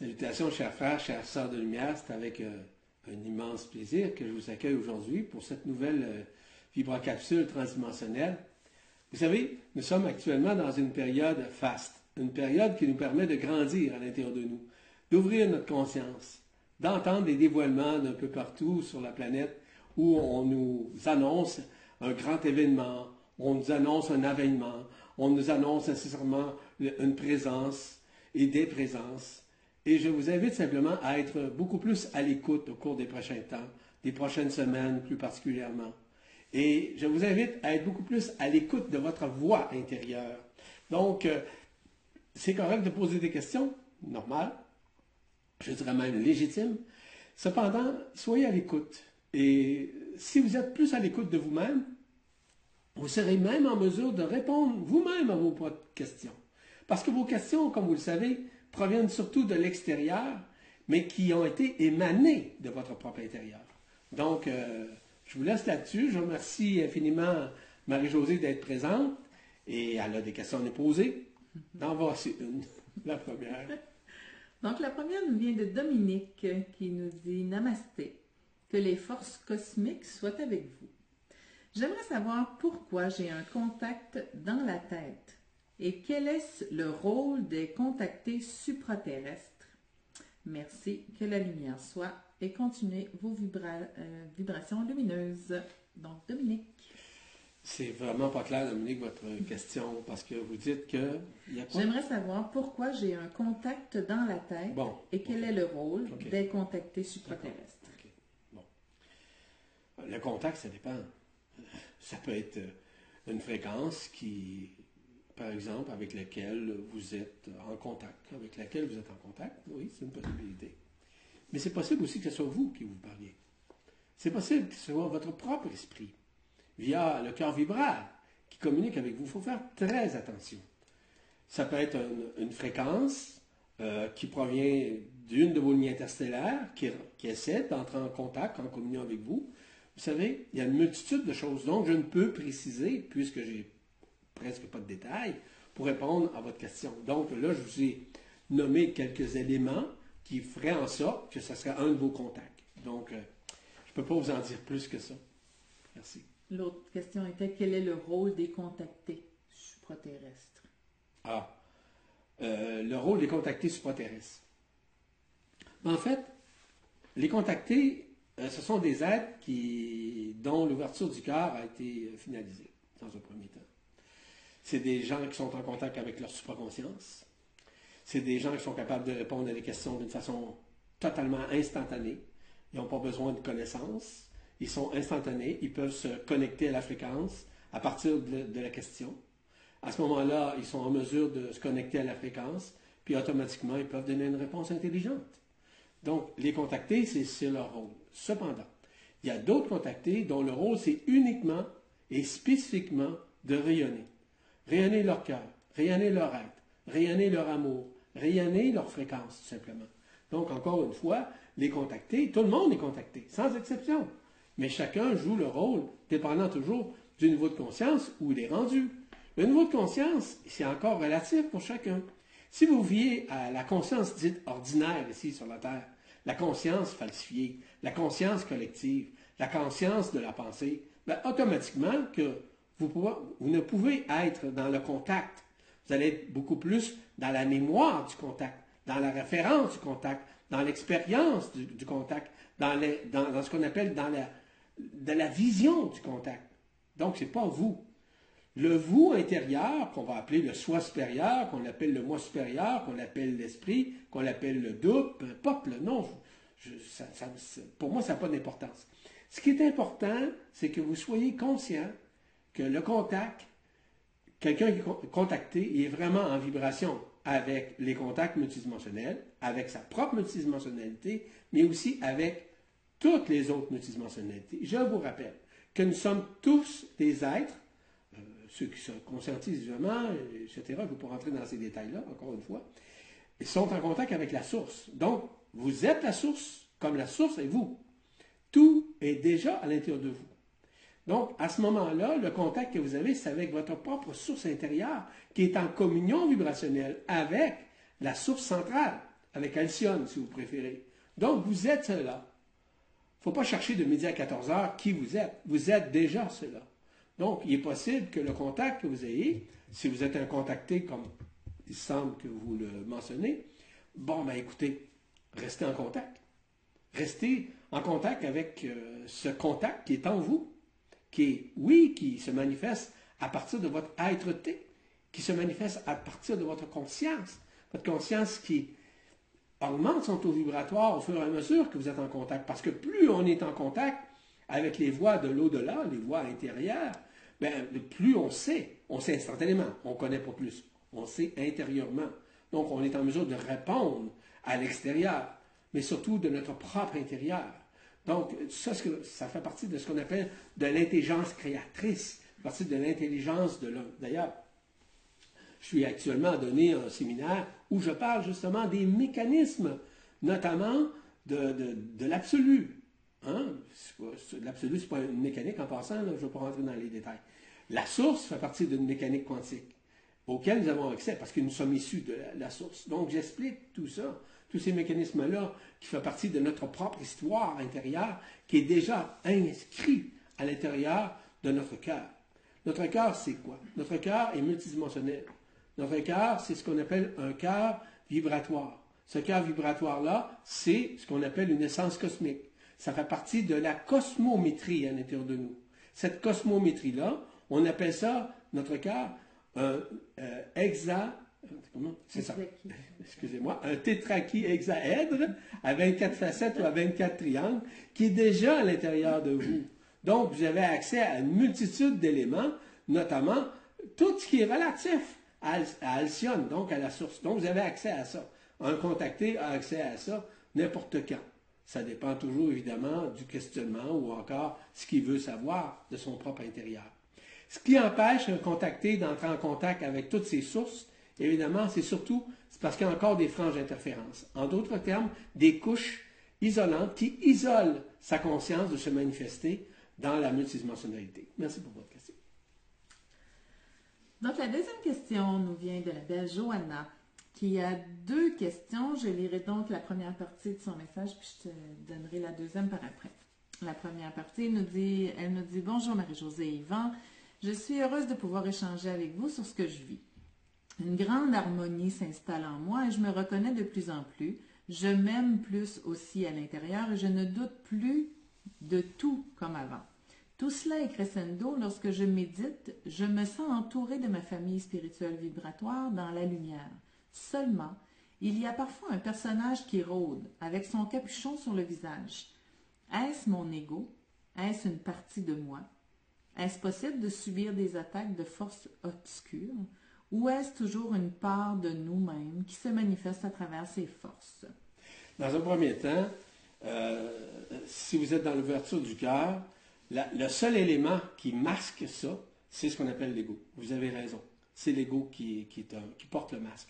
Salutations, chers frères, chères sœurs de lumière. C'est avec euh, un immense plaisir que je vous accueille aujourd'hui pour cette nouvelle euh, vibrocapsule transdimensionnelle. Vous savez, nous sommes actuellement dans une période faste, une période qui nous permet de grandir à l'intérieur de nous, d'ouvrir notre conscience, d'entendre des dévoilements d'un peu partout sur la planète où on nous annonce un grand événement, on nous annonce un avènement, on nous annonce nécessairement une présence et des présences. Et je vous invite simplement à être beaucoup plus à l'écoute au cours des prochains temps, des prochaines semaines plus particulièrement. Et je vous invite à être beaucoup plus à l'écoute de votre voix intérieure. Donc, euh, c'est correct de poser des questions, normal, je dirais même légitime. Cependant, soyez à l'écoute. Et si vous êtes plus à l'écoute de vous-même, vous serez même en mesure de répondre vous-même à vos propres questions. Parce que vos questions, comme vous le savez, proviennent surtout de l'extérieur, mais qui ont été émanées de votre propre intérieur. Donc, euh, je vous laisse là-dessus. Je remercie infiniment Marie-Josée d'être présente et elle a des questions à nous poser. En voici une, la première. Donc, la première nous vient de Dominique qui nous dit Namasté, que les forces cosmiques soient avec vous. J'aimerais savoir pourquoi j'ai un contact dans la tête et quel est le rôle des contactés supraterrestres? Merci, que la lumière soit et continuez vos euh, vibrations lumineuses. Donc, Dominique. C'est vraiment pas clair, Dominique, votre question, parce que vous dites que. J'aimerais savoir pourquoi j'ai un contact dans la tête et quel est le rôle des contactés supraterrestres. Bon. Le contact, ça dépend. Ça peut être une fréquence qui, par exemple, avec laquelle vous êtes en contact, avec laquelle vous êtes en contact. Oui, c'est une possibilité. Mais c'est possible aussi que ce soit vous qui vous parliez. C'est possible que ce soit votre propre esprit, via le cœur vibral, qui communique avec vous. Il faut faire très attention. Ça peut être une, fréquence euh, qui provient d'une de vos lignes interstellaires qui, qui essaie d'entrer en contact, en communion avec vous. Vous savez, il y a une multitude de choses. Donc, je ne peux préciser, puisque j'ai presque pas de détails, pour répondre à votre question. Donc, là, je vous ai nommé quelques éléments qui feraient en sorte que ce serait un de vos contacts. Donc, euh, je ne peux pas vous en dire plus que ça. Merci. L'autre question était quel est le rôle des contactés supraterrestres? Ah, euh, le rôle des contactés supraterrestres. En fait, les contactés, euh, ce sont des êtres qui, dont l'ouverture du cœur a été finalisée dans un premier temps. C'est des gens qui sont en contact avec leur supraconscience. C'est des gens qui sont capables de répondre à des questions d'une façon totalement instantanée. Ils n'ont pas besoin de connaissances. Ils sont instantanés. Ils peuvent se connecter à la fréquence à partir de, la question. À ce moment-là, ils sont en mesure de se connecter à la fréquence, puis automatiquement, ils peuvent donner une réponse intelligente. Donc, les contacter, c'est leur rôle. Cependant, il y a d'autres contactés dont le rôle, c'est uniquement et spécifiquement de rayonner. Rayonner leur cœur, rayonner leur être, rayonner leur amour, rayonner leur fréquence, tout simplement. Donc, encore une fois, les contacter, tout le monde est contacté, sans exception. Mais chacun joue le rôle, dépendant toujours du niveau de conscience où il est rendu. Le niveau de conscience, c'est encore relatif pour chacun. Si vous viez à la conscience dite ordinaire ici sur la Terre, la conscience falsifiée, la conscience collective, la conscience de la pensée, ben, automatiquement que vous, ne pouvez être dans le contact. Vous allez être beaucoup plus dans la mémoire du contact, dans la référence du contact, dans l'expérience du, contact, dans, ce qu'on appelle dans la, de la vision du contact. Donc, ce n'est pas vous. Le vous intérieur, qu'on va appeler le soi supérieur, qu'on appelle le moi supérieur, qu'on appelle l'esprit, qu'on appelle le double, peu importe le pour moi, ça n'a pas d'importance. Ce qui est important, c'est que vous soyez conscient que le contact, quelqu'un qui est contacté, est vraiment en vibration avec les contacts multidimensionnels, avec sa propre multidimensionnalité, mais aussi avec toutes les autres multidimensionnalités. Je vous rappelle que nous sommes tous des êtres, euh, ceux qui se conscientisent vraiment, etc., je ne vais pas rentrer dans ces détails-là, encore une fois, sont en contact avec la source. Donc, vous êtes la source, comme la source est vous. Tout est déjà à l'intérieur de vous. Donc, à ce moment-là, le contact que vous avez, c'est avec votre propre source intérieure qui est en communion vibrationnelle avec la source centrale. avec Alcyone, si vous préférez. Donc, vous êtes cela. Il ne faut pas chercher de midi à 14 heures qui vous êtes. Vous êtes déjà cela. Donc, il est possible que le contact que vous ayez, si vous êtes un contacté comme il semble que vous le mentionnez, bon, ben écoutez, restez en contact. Restez en contact avec euh, ce contact qui est en vous, qui oui, qui se manifeste à partir de votre être-té, qui se manifeste à partir de votre conscience, votre conscience qui augmente son taux vibratoire au fur et à mesure que vous êtes en contact. Parce que plus on est en contact avec les voies de l'au-delà, les voies intérieures, ben, plus on sait, on sait instantanément, on connaît pas plus, on sait intérieurement. Donc on est en mesure de répondre à l'extérieur, mais surtout de notre propre intérieur. Donc ça, ça fait partie de ce qu'on appelle de l'intelligence créatrice, partie de l'intelligence de l'homme. D'ailleurs, je suis actuellement à donner un séminaire où je parle justement des mécanismes, notamment de, l'absolu. Hein? L'absolu, ce n'est pas une mécanique en passant, je ne vais pas rentrer dans les détails. La source fait partie d'une mécanique quantique auquel nous avons accès parce que nous sommes issus de la, source. Donc j'explique tout ça, tous ces mécanismes-là qui font partie de notre propre histoire intérieure qui est déjà inscrit à l'intérieur de notre cœur. Notre cœur, c'est quoi? Notre cœur est multidimensionnel. Notre cœur, c'est ce qu'on appelle un cœur vibratoire. Ce cœur vibratoire-là, c'est ce qu'on appelle une essence cosmique. Ça fait partie de la cosmométrie à l'intérieur de nous. Cette cosmométrie-là, on appelle ça, notre cœur, un euh, c'est ça? Excusez-moi, un tétrachihexaèdre à 24 facettes ou à 24 triangles qui est déjà à l'intérieur de vous. Donc, vous avez accès à une multitude d'éléments, notamment tout ce qui est relatif à, Alcyone, donc à la source. Donc, vous avez accès à ça. Un contacté a accès à ça n'importe quand. Ça dépend toujours, évidemment, du questionnement ou encore ce qu'il veut savoir de son propre intérieur. Ce qui empêche un contacté d'entrer en contact avec toutes ces sources, évidemment, c'est surtout parce qu'il y a encore des franges d'interférence. En d'autres termes, des couches isolantes qui isolent sa conscience de se manifester dans la multidimensionnalité. Merci pour votre question. Donc, la deuxième question nous vient de la belle Johanna, qui a deux questions. Je lirai donc la première partie de son message, puis je te donnerai la deuxième par après. La première partie nous dit, elle nous dit Bonjour Marie-Josée et Yvan, je suis heureuse de pouvoir échanger avec vous sur ce que je vis. Une grande harmonie s'installe en moi et je me reconnais de plus en plus. Je m'aime plus aussi à l'intérieur et je ne doute plus de tout comme avant. Tout cela est crescendo lorsque je médite, je me sens entourée de ma famille spirituelle vibratoire dans la lumière. Seulement, il y a parfois un personnage qui rôde, avec son capuchon sur le visage. Est-ce mon ego? Est-ce une partie de moi? Est-ce possible de subir des attaques de forces obscures? Ou est-ce toujours une part de nous-mêmes qui se manifeste à travers ces forces? Dans un premier temps, euh, si vous êtes dans l'ouverture du cœur, le seul élément qui masque ça, c'est ce qu'on appelle l'ego. Vous avez raison. C'est l'ego qui, porte le masque.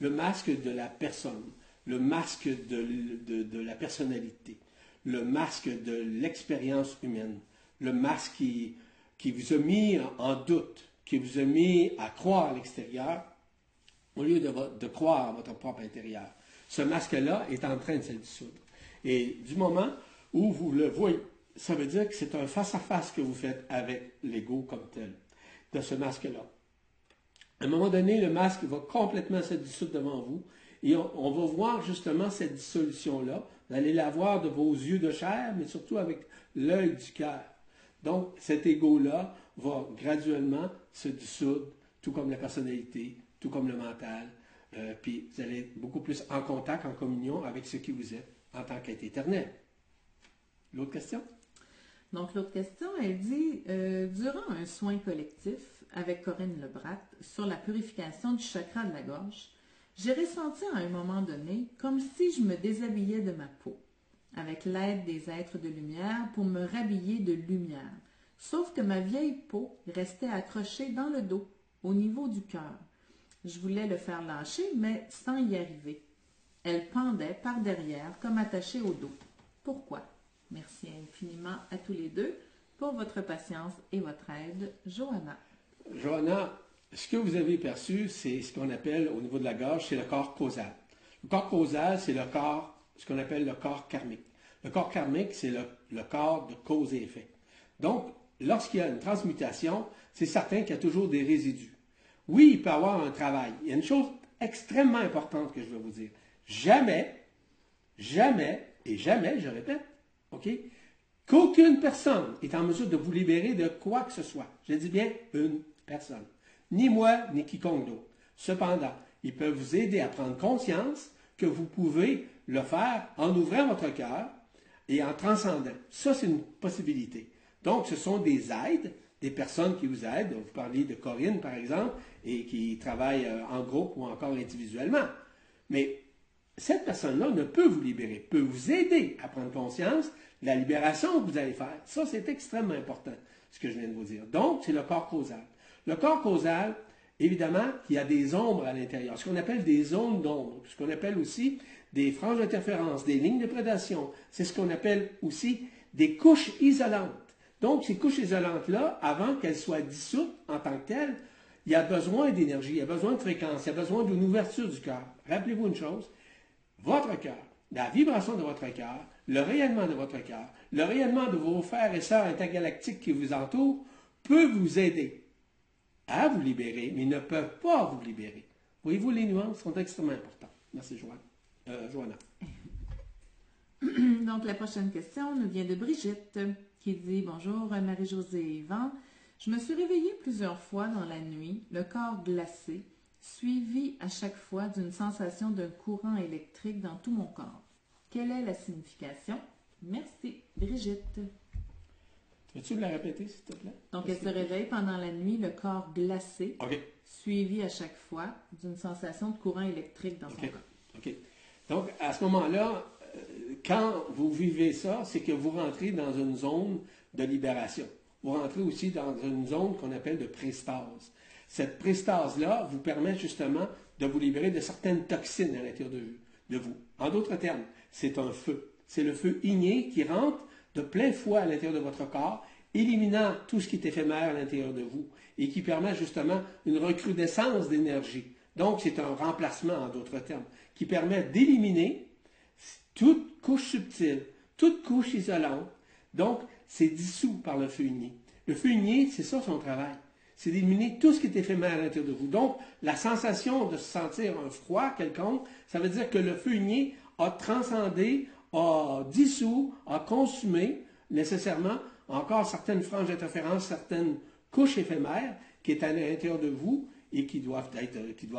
Le masque de la personne, le masque de, la personnalité, le masque de l'expérience humaine, le masque qui vous a mis en doute, qui vous a mis à croire à l'extérieur au lieu de, croire à votre propre intérieur. Ce masque-là est en train de se dissoudre. Et du moment où vous le voyez, ça veut dire que c'est un face-à-face que vous faites avec l'ego comme tel, de ce masque-là. À un moment donné, le masque va complètement se dissoudre devant vous et on, va voir justement cette dissolution-là. Vous allez la voir de vos yeux de chair, mais surtout avec l'œil du cœur. Donc, cet ego-là va graduellement se dissoudre, tout comme la personnalité, tout comme le mental. Euh, puis vous allez être beaucoup plus en contact, en communion avec ce qui vous êtes en tant qu'être éternel. L'autre question? Donc, l'autre question, elle dit euh, Durant un soin collectif avec Corinne Lebrat sur la purification du chakra de la gorge, j'ai ressenti à un moment donné comme si je me déshabillais de ma peau, avec l'aide des êtres de lumière pour me rhabiller de lumière. Sauf que ma vieille peau restait accrochée dans le dos, au niveau du cœur. Je voulais le faire lâcher, mais sans y arriver. Elle pendait par derrière, comme attachée au dos. Pourquoi? Merci infiniment à tous les deux pour votre patience et votre aide. Johanna. Johanna, ce que vous avez perçu, c'est ce qu'on appelle au niveau de la gorge, c'est le corps causal. Le corps causal, c'est le corps, ce qu'on appelle le corps karmique. Le corps karmique, c'est le, le corps de cause et effet. Donc, lorsqu'il y a une transmutation, c'est certain qu'il y a toujours des résidus. Oui, il peut y avoir un travail. Il y a une chose extrêmement importante que je vais vous dire. Jamais, jamais et jamais, je répète, OK, qu'aucune personne est en mesure de vous libérer de quoi que ce soit. Je dis bien une personne. Ni moi, ni quiconque d'autre. Cependant, ils peuvent vous aider à prendre conscience que vous pouvez le faire en ouvrant votre cœur et en transcendant. Ça, c'est une possibilité. Donc, ce sont des aides, des personnes qui vous aident. Vous parlez de Corinne, par exemple, et qui travaille euh, en groupe ou encore individuellement. Mais cette personne-là ne peut vous libérer, peut vous aider à prendre conscience de la libération que vous allez faire. Ça, c'est extrêmement important, ce que je viens de vous dire. Donc, c'est le corps causal. Le corps causal, évidemment, il y a des ombres à l'intérieur, ce qu'on appelle des zones d'ombre, ce qu'on appelle aussi des franges d'interférence, des lignes de prédation. C'est ce qu'on appelle aussi des couches isolantes. Donc, ces couches isolantes-là, avant qu'elles soient dissoutes en tant que telles, il y a besoin d'énergie, il y a besoin de fréquence, il y a besoin d'une ouverture du cœur. Rappelez-vous une chose, votre cœur, la vibration de votre cœur, le rayonnement de votre cœur, le rayonnement de vos frères et sœurs intergalactiques qui vous entourent, peut vous aider à vous libérer, mais ne peuvent pas vous libérer. Voyez-vous, les nuances sont extrêmement importantes. Merci, Joanne. Euh, Joanna. Donc, la prochaine question nous vient de Brigitte qui dit Bonjour Marie-Josée Yvan. Je me suis réveillée plusieurs fois dans la nuit, le corps glacé, suivi à chaque fois d'une sensation d'un courant électrique dans tout mon corps. Quelle est la signification? Merci, Brigitte. Peux-tu me la répéter, s'il te plaît? Donc, elle se réveille pendant la nuit, le corps glacé, suivi à chaque fois d'une sensation de courant électrique dans son OK. corps. OK. Donc, à ce moment-là, quand vous vivez ça, c'est que vous rentrez dans une zone de libération. Vous rentrez aussi dans une zone qu'on appelle de prestase. Cette prestase-là vous permet justement de vous libérer de certaines toxines à l'intérieur de, de vous. En d'autres termes, c'est un feu. C'est le feu igné qui rentre de plein fouet à l'intérieur de votre corps, éliminant tout ce qui est éphémère à l'intérieur de vous et qui permet justement une recrudescence d'énergie. Donc, c'est un remplacement, en d'autres termes, qui permet d'éliminer toute couche subtile, toute couche isolante. Donc, c'est dissous par le feu igné. Le feu igné, c'est ça son travail. C'est d'éliminer tout ce qui est éphémère à l'intérieur de vous. Donc, la sensation de se sentir un froid quelconque, ça veut dire que le feu igné a transcendé, a dissous, a consumé nécessairement encore certaines franges d'interférence, certaines couches éphémères qui est à l'intérieur de vous et qui doivent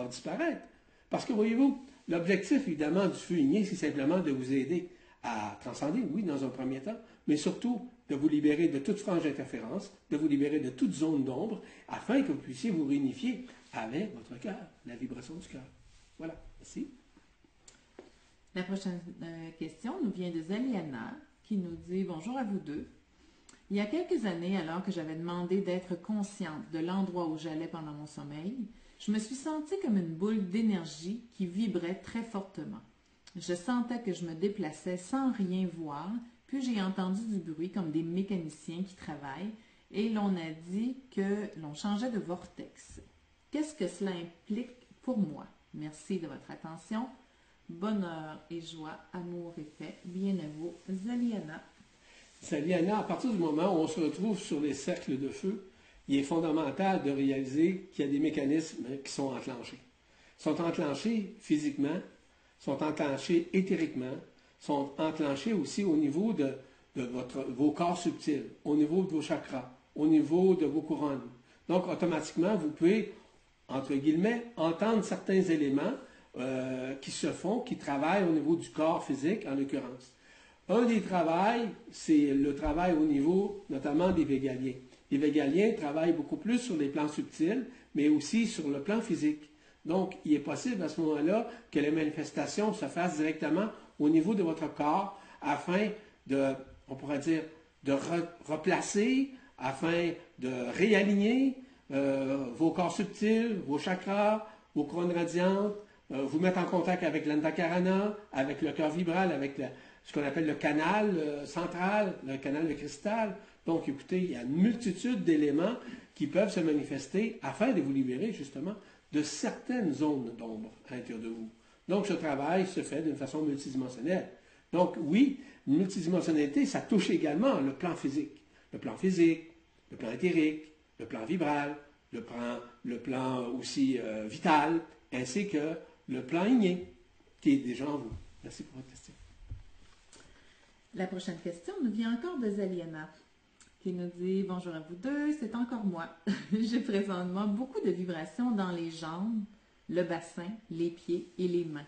disparaître. Parce que voyez-vous, l'objectif évidemment du feu igné, c'est simplement de vous aider à transcender, oui, dans un premier temps, mais surtout de vous libérer de toute frange d'interférence, de vous libérer de toute zone d'ombre, afin que vous puissiez vous réunifier avec votre cœur, la vibration du cœur. Voilà, merci. La prochaine euh, question nous vient de Zaliana qui nous dit Bonjour à vous deux. Il y a quelques années, alors que j'avais demandé d'être consciente de l'endroit où j'allais pendant mon sommeil, je me suis sentie comme une boule d'énergie qui vibrait très fortement. Je sentais que je me déplaçais sans rien voir, puis j'ai entendu du bruit comme des mécaniciens qui travaillent, et l'on a dit que l'on changeait de vortex. Qu'est-ce que cela implique pour moi? Merci de votre attention. Bonheur et joie, amour et paix. Bien à vous, Zaliana. Saliana, à partir du moment où on se retrouve sur les cercles de feu, il est fondamental de réaliser qu'il y a des mécanismes qui sont enclenchés. Ils sont enclenchés physiquement, sont enclenchés éthériquement, sont enclenchés aussi au niveau de, votre, vos corps subtils, au niveau de vos chakras, au niveau de vos couronnes. Donc, automatiquement, vous pouvez, entre guillemets, entendre certains éléments euh, qui se font, qui travaillent au niveau du corps physique, en l'occurrence. Un des travails, c'est le travail au niveau notamment des végaliens. Les végaliens travaillent beaucoup plus sur les plans subtils, mais aussi sur le plan physique. Donc, il est possible à ce moment-là que les manifestations se fassent directement au niveau de votre corps afin de, on pourrait dire, de re- replacer, afin de réaligner euh, vos corps subtils, vos chakras, vos couronnes radiantes, euh, vous mettre en contact avec l'andakarana, avec le cœur vibral, avec ce qu'on appelle le canal euh, central, le canal de cristal. Donc, écoutez, il y a une multitude d'éléments qui peuvent se manifester afin de vous libérer justement de certaines zones d'ombre à l'intérieur de vous. Donc, ce travail se fait d'une façon multidimensionnelle. Donc, oui, multidimensionnalité, ça touche également le plan physique. Le plan physique, le plan éthérique, le plan vibral, le plan, le plan aussi euh, vital, ainsi que le plan igné, qui est déjà en vous. Merci pour votre question. La prochaine question nous vient encore de Zaliana, qui nous dit Bonjour à vous deux, c'est encore moi. J'ai présentement beaucoup de vibrations dans les jambes, le bassin, les pieds et les mains.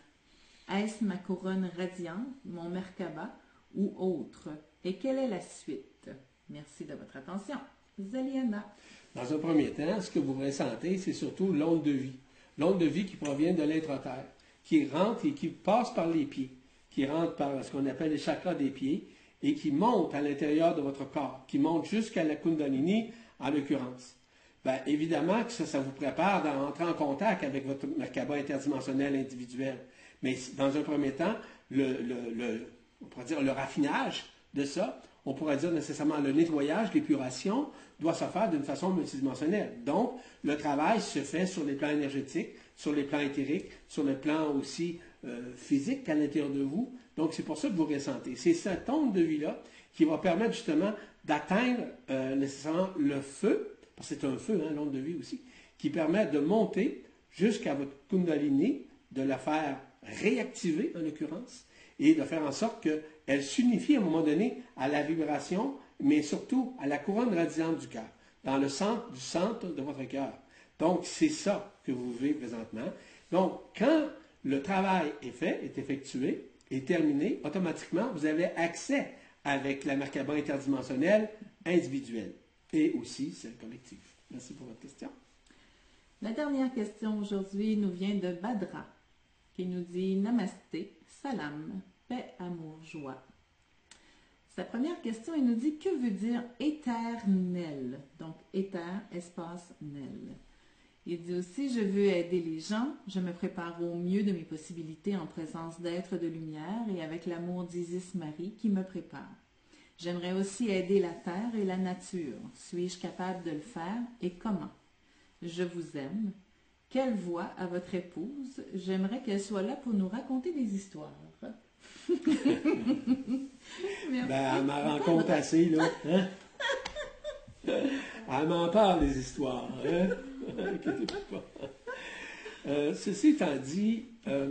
Est-ce ma couronne radiante, mon Merkaba ou autre? Et quelle est la suite? Merci de votre attention. Zaliana. Dans un premier temps, ce que vous ressentez, c'est surtout l'onde de vie. L'onde de vie qui provient de l'être terre, qui rentre et qui passe par les pieds, qui rentre par ce qu'on appelle les chakras des pieds et qui monte à l'intérieur de votre corps, qui monte jusqu'à la Kundalini en l'occurrence. Bien, évidemment que ça, ça vous prépare à entrer en contact avec votre Merkaba interdimensionnel individuel. Mais dans un premier temps, on pourrait dire le raffinage de ça, on pourrait dire nécessairement le nettoyage, l'épuration, doit se faire d'une façon multidimensionnelle. Donc, le travail se fait sur les plans énergétiques, sur les plans éthériques, sur le plan aussi euh, physique à l'intérieur de vous. Donc, c'est pour ça que vous ressentez. C'est cette onde de vie-là qui va permettre justement d'atteindre euh, nécessairement le feu, parce que c'est un feu, hein, l'onde de vie aussi, qui permet de monter jusqu'à votre Kundalini, de la faire réactiver en l'occurrence, et de faire en sorte qu'elle s'unifie à un moment donné à la vibration, mais surtout à la couronne radiante du cœur, dans le centre du centre de votre cœur. Donc, c'est ça que vous vivez présentement. Donc, quand le travail est fait, est effectué, est terminé, automatiquement, vous avez accès avec la Merkaba interdimensionnelle individuelle et aussi celle collective. Merci pour votre question. La dernière question aujourd'hui nous vient de Badra, qui nous dit Namasté, salam, paix, amour, joie. Sa première question, il nous dit que veut dire éternel Donc, éther, espace, nel. Il dit aussi, je veux aider les gens, je me prépare au mieux de mes possibilités en présence d'êtres de lumière et avec l'amour d'Isis Marie qui me prépare. J'aimerais aussi aider la terre et la nature. Suis-je capable de le faire et comment? Je vous aime. Quelle voix à votre épouse J'aimerais qu'elle soit là pour nous raconter des histoires. ben, elle m'en rencontre assez, là. Hein? Elle m'en parle des histoires. Hein? Euh, ceci étant dit, euh,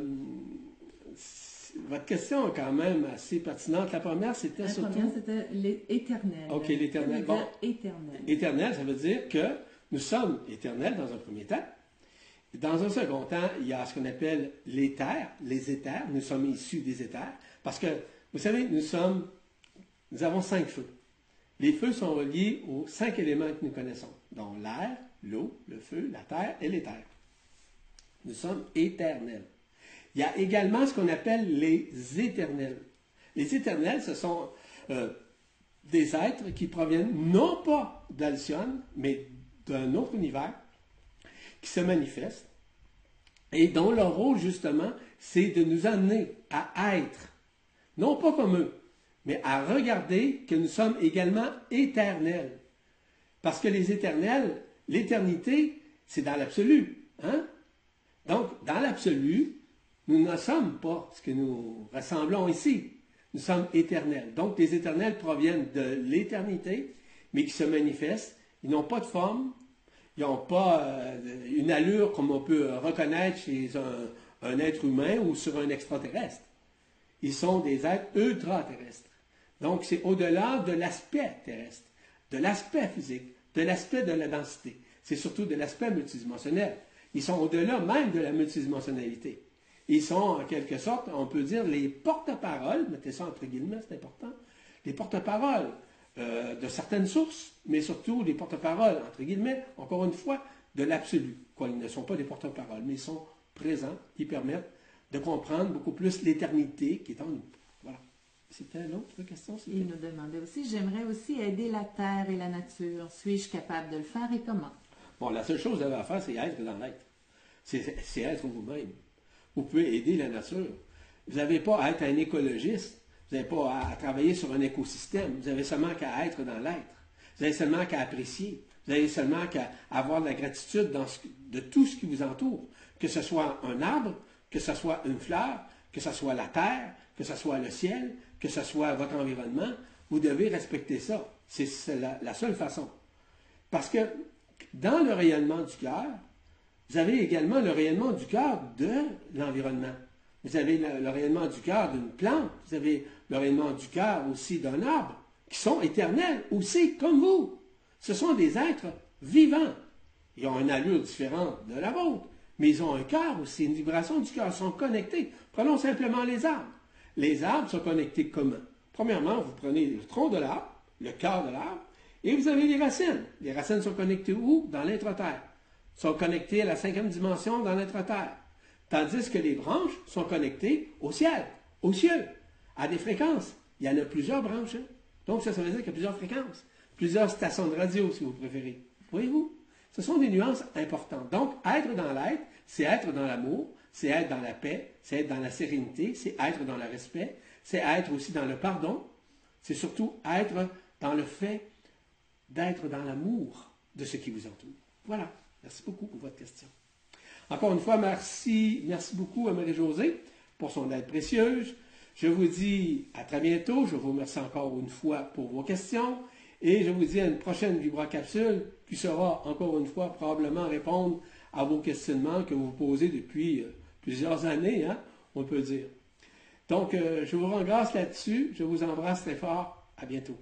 votre question est quand même assez pertinente. La première, c'était surtout... La première, c'était l'éternel. OK, l'éternel. Bon. Éternel. Éternel, ça veut dire que nous sommes éternels dans un premier temps. Dans un second temps, il y a ce qu'on appelle l'éther, les éthers. Nous sommes issus des éthers. Parce que, vous savez, nous sommes, nous avons cinq feux. Les feux sont reliés aux cinq éléments que nous connaissons, dont l'air, l'eau, le feu, la terre et l'éther. Nous sommes éternels. Il y a également ce qu'on appelle les éternels. Les éternels, ce sont euh, des êtres qui proviennent non pas d'Alcyone, mais d'un autre univers, qui se manifestent et dont leur rôle, justement, c'est de nous amener à être, non pas comme eux, mais à regarder que nous sommes également éternels. Parce que les éternels, l'éternité, c'est dans l'absolu. Hein? Donc, dans l'absolu, nous ne sommes pas ce que nous ressemblons ici. Nous sommes éternels. Donc, les éternels proviennent de l'éternité, mais qui se manifestent. Ils n'ont pas de forme, ils n'ont pas euh, une allure comme on peut reconnaître chez un, un, être humain ou sur un extraterrestre. Ils sont des êtres ultra-terrestres. Donc, c'est au-delà de l'aspect terrestre, de l'aspect physique, de l'aspect de la densité. C'est surtout de l'aspect multidimensionnel. Ils sont au-delà même de la multidimensionnalité. Ils sont, en quelque sorte, on peut dire, les porte-paroles, mettez ça entre guillemets, c'est important, les porte-paroles euh, de certaines sources, mais surtout les porte-paroles, entre guillemets, encore une fois, de l'absolu. Quoi, ils ne sont pas des porte-paroles, mais ils sont présents, ils permettent de comprendre beaucoup plus l'éternité qui est en nous. C'était l'autre question. Il nous demandait aussi, j'aimerais aussi aider la terre et la nature. Suis-je capable de le faire et comment? Bon, la seule chose que vous avez à faire, c'est être dans l'être. C'est être vous-même. Vous pouvez aider la nature. Vous n'avez pas à être un écologiste. Vous n'avez pas à, travailler sur un écosystème. Vous avez seulement qu'à être dans l'être. Vous avez seulement qu'à apprécier. Vous avez seulement qu'à avoir de la gratitude dans de tout ce qui vous entoure. Que ce soit un arbre, que ce soit une fleur, que ce soit la terre, que ce soit le ciel, que ce soit votre environnement, vous devez respecter ça. C'est la, seule façon. Parce que dans le rayonnement du cœur, vous avez également le rayonnement du cœur de l'environnement. Vous avez le, rayonnement du cœur d'une plante, vous avez le rayonnement du cœur aussi d'un arbre, qui sont éternels aussi, comme vous. Ce sont des êtres vivants. Ils ont une allure différente de la vôtre, mais ils ont un cœur aussi, une vibration du cœur, ils sont connectés. Prenons simplement les arbres. Les arbres sont connectés comment Premièrement, vous prenez le tronc de l'arbre, le cœur de l'arbre, et vous avez les racines. Les racines sont connectées où? Dans l'intra-terre. Sont connectées à la cinquième dimension dans l'intra-terre. Tandis que les branches sont connectées au ciel, aux cieux, à des fréquences. Il y en a plusieurs branches. Hein. Donc, ça, ça veut dire qu'il y a plusieurs fréquences, plusieurs stations de radio, si vous préférez. Voyez-vous? Ce sont des nuances importantes. Donc, être dans l'être, c'est être dans l'amour, c'est être dans la paix, c'est être dans la sérénité, c'est être dans le respect, c'est être aussi dans le pardon, c'est surtout être dans le fait d'être dans l'amour de ce qui vous entoure. Voilà. Merci beaucoup pour votre question. Encore une fois, merci, merci beaucoup à Marie-Josée pour son aide précieuse. Je vous dis à très bientôt. Je vous remercie encore une fois pour vos questions. Et je vous dis à une prochaine Vibra-Capsule qui sera encore une fois probablement répondre à vos questionnements que vous posez depuis euh, plusieurs années, hein, on peut dire. Donc, euh, je vous rends grâce là-dessus. Je vous embrasse très fort. À bientôt.